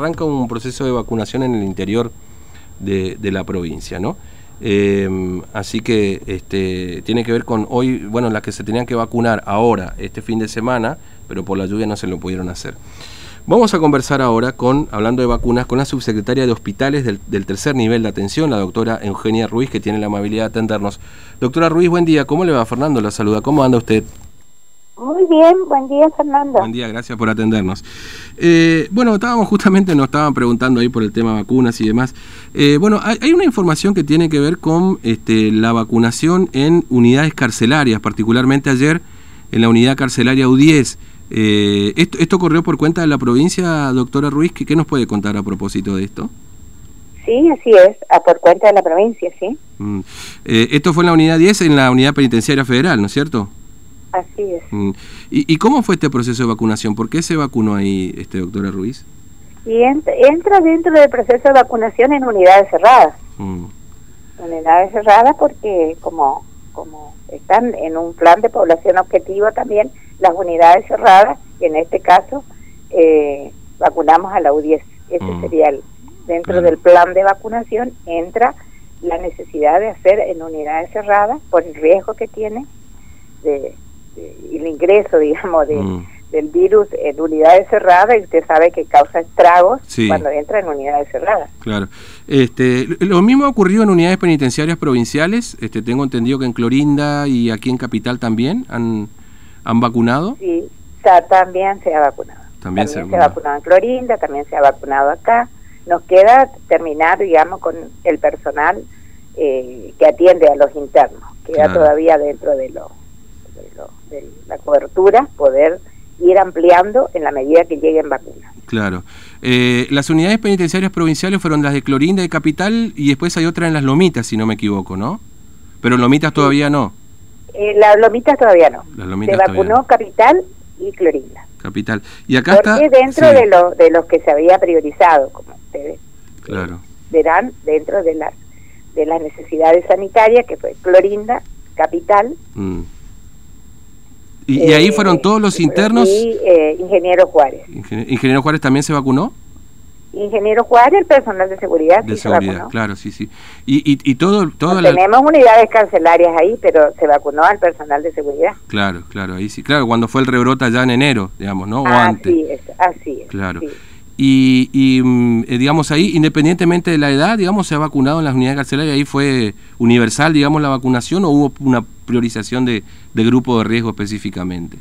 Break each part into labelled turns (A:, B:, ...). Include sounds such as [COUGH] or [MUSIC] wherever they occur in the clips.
A: arranca un proceso de vacunación en el interior de, la provincia, ¿no? Em, así que este, tiene que ver con hoy, bueno, las que se tenían que vacunar ahora, este fin de semana, pero por la lluvia no se lo pudieron hacer. Vamos a conversar ahora con, hablando de vacunas, con la subsecretaria de hospitales del, del, tercer nivel de atención, la doctora Eugenia Ruiz, que tiene la amabilidad de atendernos. Doctora Ruiz, buen día. ¿Cómo le va, Fernando? La saluda. ¿Cómo anda usted?
B: Muy bien, buen día Fernando.
A: Buen día, gracias por atendernos. Eh, bueno, estábamos justamente, nos estaban preguntando ahí por el tema vacunas y demás. Eh, bueno, hay, una información que tiene que ver con este, la vacunación en unidades carcelarias, particularmente ayer en la unidad carcelaria U10. Eh, esto, ¿Esto corrió por cuenta de la provincia, doctora Ruiz? ¿Qué, nos puede contar a propósito de esto?
B: Sí, así es, a por cuenta de la provincia, sí.
A: Mm. esto fue en la unidad 10, en la unidad penitenciaria federal, ¿no es cierto?
B: Así es.
A: Mm. ¿Y, cómo fue este proceso de vacunación? ¿Por qué se vacunó ahí, este doctora Ruiz?
B: Y entra dentro del proceso de vacunación en unidades cerradas. Mm. Unidades cerradas porque como, como están en un plan de población objetivo también, las unidades cerradas, y en este caso eh, vacunamos a la U10. Ese mm. sería el, dentro del plan de vacunación, entra la necesidad de hacer en unidades cerradas por el riesgo que tiene de, el ingreso, [LAUGHS] digamos, mm. del virus en unidades cerradas y usted sabe que causa estragos cuando entra en unidades cerradas.
A: Claro. Este, lo mismo ha ocurrido en unidades penitenciarias provinciales. Este, tengo entendido que en Clorinda y aquí en Capital también han, han vacunado.
B: Sí, también se ha vacunado. También, se, ha vacunado en Clorinda, también se ha vacunado acá. Nos queda terminar, digamos, con el personal eh, que atiende a los internos. Queda todavía dentro de lo de la cobertura, poder ir ampliando en la medida que lleguen vacunas.
A: Claro. Eh, las unidades penitenciarias provinciales fueron las de Clorinda y Capital y después hay otra en las Lomitas, si no me equivoco, ¿no? Pero Lomitas todavía no.
B: Eh, las Lomitas todavía no. Se vacunó Capital y Clorinda.
A: Capital. Y acá Porque
B: dentro de, lo, de los que se había priorizado, como ustedes claro. verán, dentro de las de las necesidades sanitarias, que fue Clorinda, Capital, mm.
A: ¿Y, ahí fueron todos los internos?
B: Y eh, Ingeniero Juárez.
A: ¿Ingeniero Juárez también se vacunó?
B: Ingeniero Juárez, el personal de seguridad.
A: De seguridad, claro, sí, sí. Y, y, todo, todo
B: Tenemos unidades cancelarias ahí, pero se vacunó al personal de seguridad.
A: Claro, claro, ahí sí. Claro, cuando fue el rebrote ya en enero, digamos, ¿no? O antes.
B: Así es, así es.
A: Claro. Y, y mm, eh, digamos, ahí, independientemente de la edad, digamos, se ha vacunado en las unidades carcelarias, ahí fue universal, digamos, la vacunación o hubo una priorización de, de grupo de riesgo específicamente?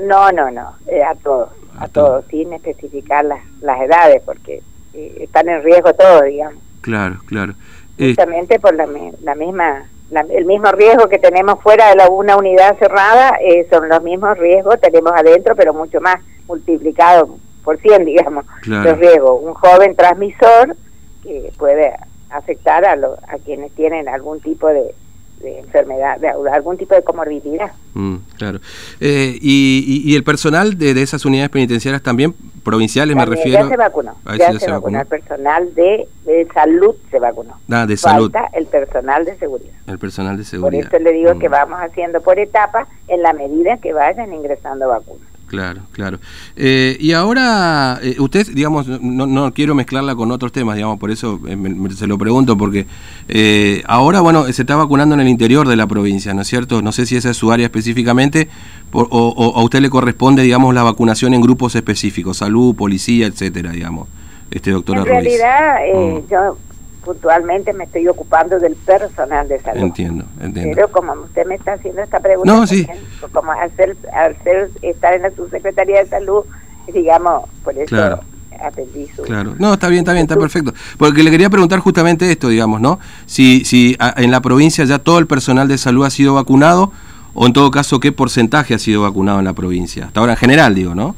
B: No, no, no, eh, a todos, a, todos, sin especificar las, las edades, porque eh, están en riesgo todos, digamos.
A: Claro, claro.
B: Justamente por la, la misma el mismo riesgo que tenemos fuera de la, una unidad cerrada, son los mismos riesgos, tenemos adentro, pero mucho más multiplicado por 100, [LAUGHS] digamos, los riesgos. Un joven transmisor que puede afectar a, a quienes tienen algún tipo de, enfermedad, de algún tipo de comorbilidad.
A: Mm, claro. Eh, y, y, el personal de, de, esas unidades penitenciarias también, provinciales me refiero?
B: Ya se vacunó, ya, se, vacunó. El personal de, de, salud se vacunó.
A: Ah, de salud.
B: Falta el personal de seguridad.
A: El personal de seguridad.
B: Por eso le digo que mm. vamos haciendo por etapas en la medida que vayan ingresando vacunas.
A: Claro, claro. Eh, y ahora, eh, usted, digamos, no, no, quiero mezclarla con otros temas, digamos, por eso eh, se lo pregunto, porque ahora, bueno, se está vacunando en el interior de la provincia, ¿no es cierto? No sé si esa es su área específicamente, o, a usted le corresponde, digamos, la vacunación en grupos específicos, salud, policía, etcétera, digamos, este doctor
B: En realidad, mm. yo puntualmente me estoy ocupando del personal de salud.
A: Entiendo, entiendo.
B: Pero como usted me está haciendo esta pregunta,
A: no, sí.
B: como al ser, estar en la subsecretaría de salud, digamos, por eso claro. atendí su...
A: Claro, no, está bien, está bien, está perfecto. Porque le quería preguntar justamente esto, digamos, ¿no? Si, si en la provincia ya todo el personal de salud ha sido vacunado, o en todo caso, ¿qué porcentaje ha sido vacunado en la provincia? Hasta ahora en general, digo, ¿no?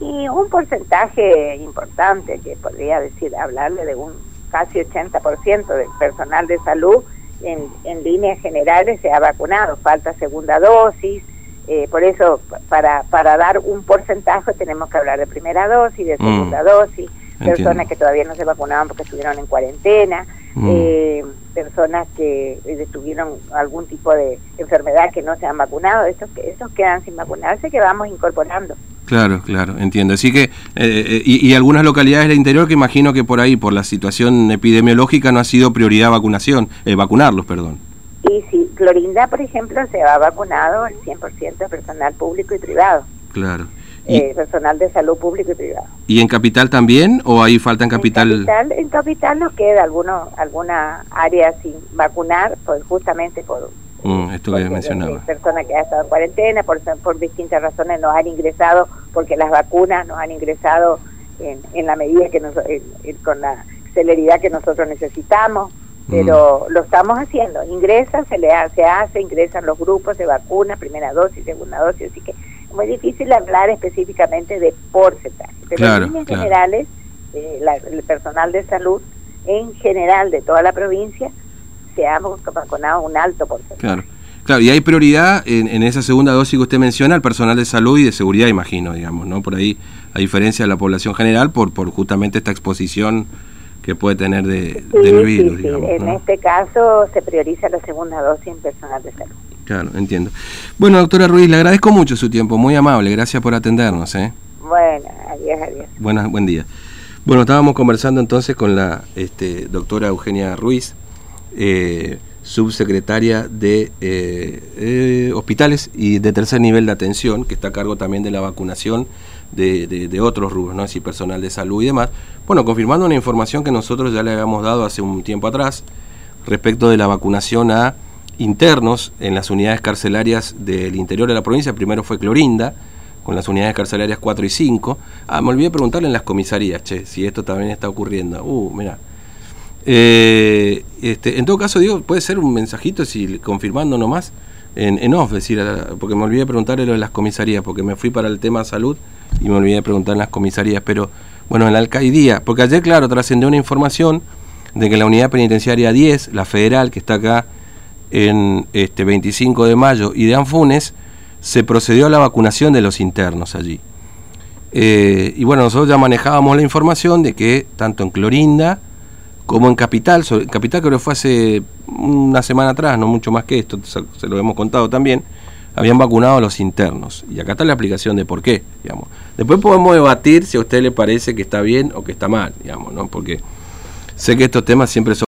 B: Y un porcentaje importante, que podría decir, hablarle de un casi 80% del personal de salud en, en líneas generales se ha vacunado, falta segunda dosis, eh, por eso para, para dar un porcentaje tenemos que hablar de primera dosis, de segunda mm. dosis, personas que todavía no se vacunaban porque estuvieron en cuarentena, mm. eh, personas que eh, tuvieron algún tipo de enfermedad que no se han vacunado, estos, estos quedan sin vacunarse que vamos incorporando.
A: Claro, claro, entiendo. Así que, eh, eh, y, algunas localidades del interior que imagino que por ahí, por la situación epidemiológica, no ha sido prioridad vacunación, eh, vacunarlos, perdón.
B: Y sí, Clorinda, por ejemplo, se ha vacunado el 100% de personal público y privado.
A: Claro.
B: Eh, personal de salud público y privado.
A: ¿Y en Capital también o ahí falta en Capital?
B: En Capital, en capital nos queda alguno, alguna área sin vacunar, pues justamente por
A: Mm, esto que mencionaba.
B: Personas que han estado en cuarentena, por, por distintas razones nos han ingresado, porque las vacunas nos han ingresado en, en la medida que nos, con la celeridad que nosotros necesitamos, pero mm. lo estamos haciendo. Ingresa, se le hace, se hace, ingresan los grupos de vacunas, primera dosis, segunda dosis, así que es muy difícil hablar específicamente de porcentaje. Pero en líneas generales, eh, el personal de salud en general de toda la provincia seamos vacunado un alto porcentaje.
A: Claro. Claro, y hay prioridad en, esa segunda dosis que usted menciona al personal de salud y de seguridad, imagino, digamos, ¿no? Por ahí, a diferencia de la población general, por, por justamente esta exposición que puede tener de, del virus, digamos.
B: En este caso se prioriza la segunda dosis en personal de salud.
A: Claro, entiendo. Bueno, doctora Ruiz, le agradezco mucho su tiempo, muy amable, gracias por atendernos. ¿eh?
B: Bueno, adiós, adiós.
A: Buenas, buen día. Bueno, estábamos conversando entonces con la este, doctora Eugenia Ruiz, eh, subsecretaria de eh, eh, hospitales y de tercer nivel de atención, que está a cargo también de la vacunación de, otros rubros, ¿no? así personal de salud y demás. Bueno, confirmando una información que nosotros ya le habíamos dado hace un tiempo atrás respecto de la vacunación a internos en las unidades carcelarias del interior de la provincia. Primero fue Clorinda, con las unidades carcelarias 4 y 5. Ah, me olvidé preguntarle en las comisarías, che, si esto también está ocurriendo. Uh, mira, eh, este, en todo caso, digo, puede ser un mensajito, si confirmando nomás, en, en off, decir, porque me olvidé de preguntarle lo de las comisarías, porque me fui para el tema salud y me olvidé de preguntar en las comisarías, pero bueno, en la alcaldía, porque ayer, claro, trascendió una información de que la unidad penitenciaria 10, la federal, que está acá en este 25 de mayo, y de Anfunes, se procedió a la vacunación de los internos allí. Eh, y bueno, nosotros ya manejábamos la información de que tanto en Clorinda, como en Capital, Capital creo que fue hace una semana atrás, no mucho más que esto, se lo hemos contado también, habían vacunado a los internos. Y acá está la explicación de por qué, digamos. Después podemos debatir si a usted le parece que está bien o que está mal, digamos, ¿no? Porque sé que estos temas siempre son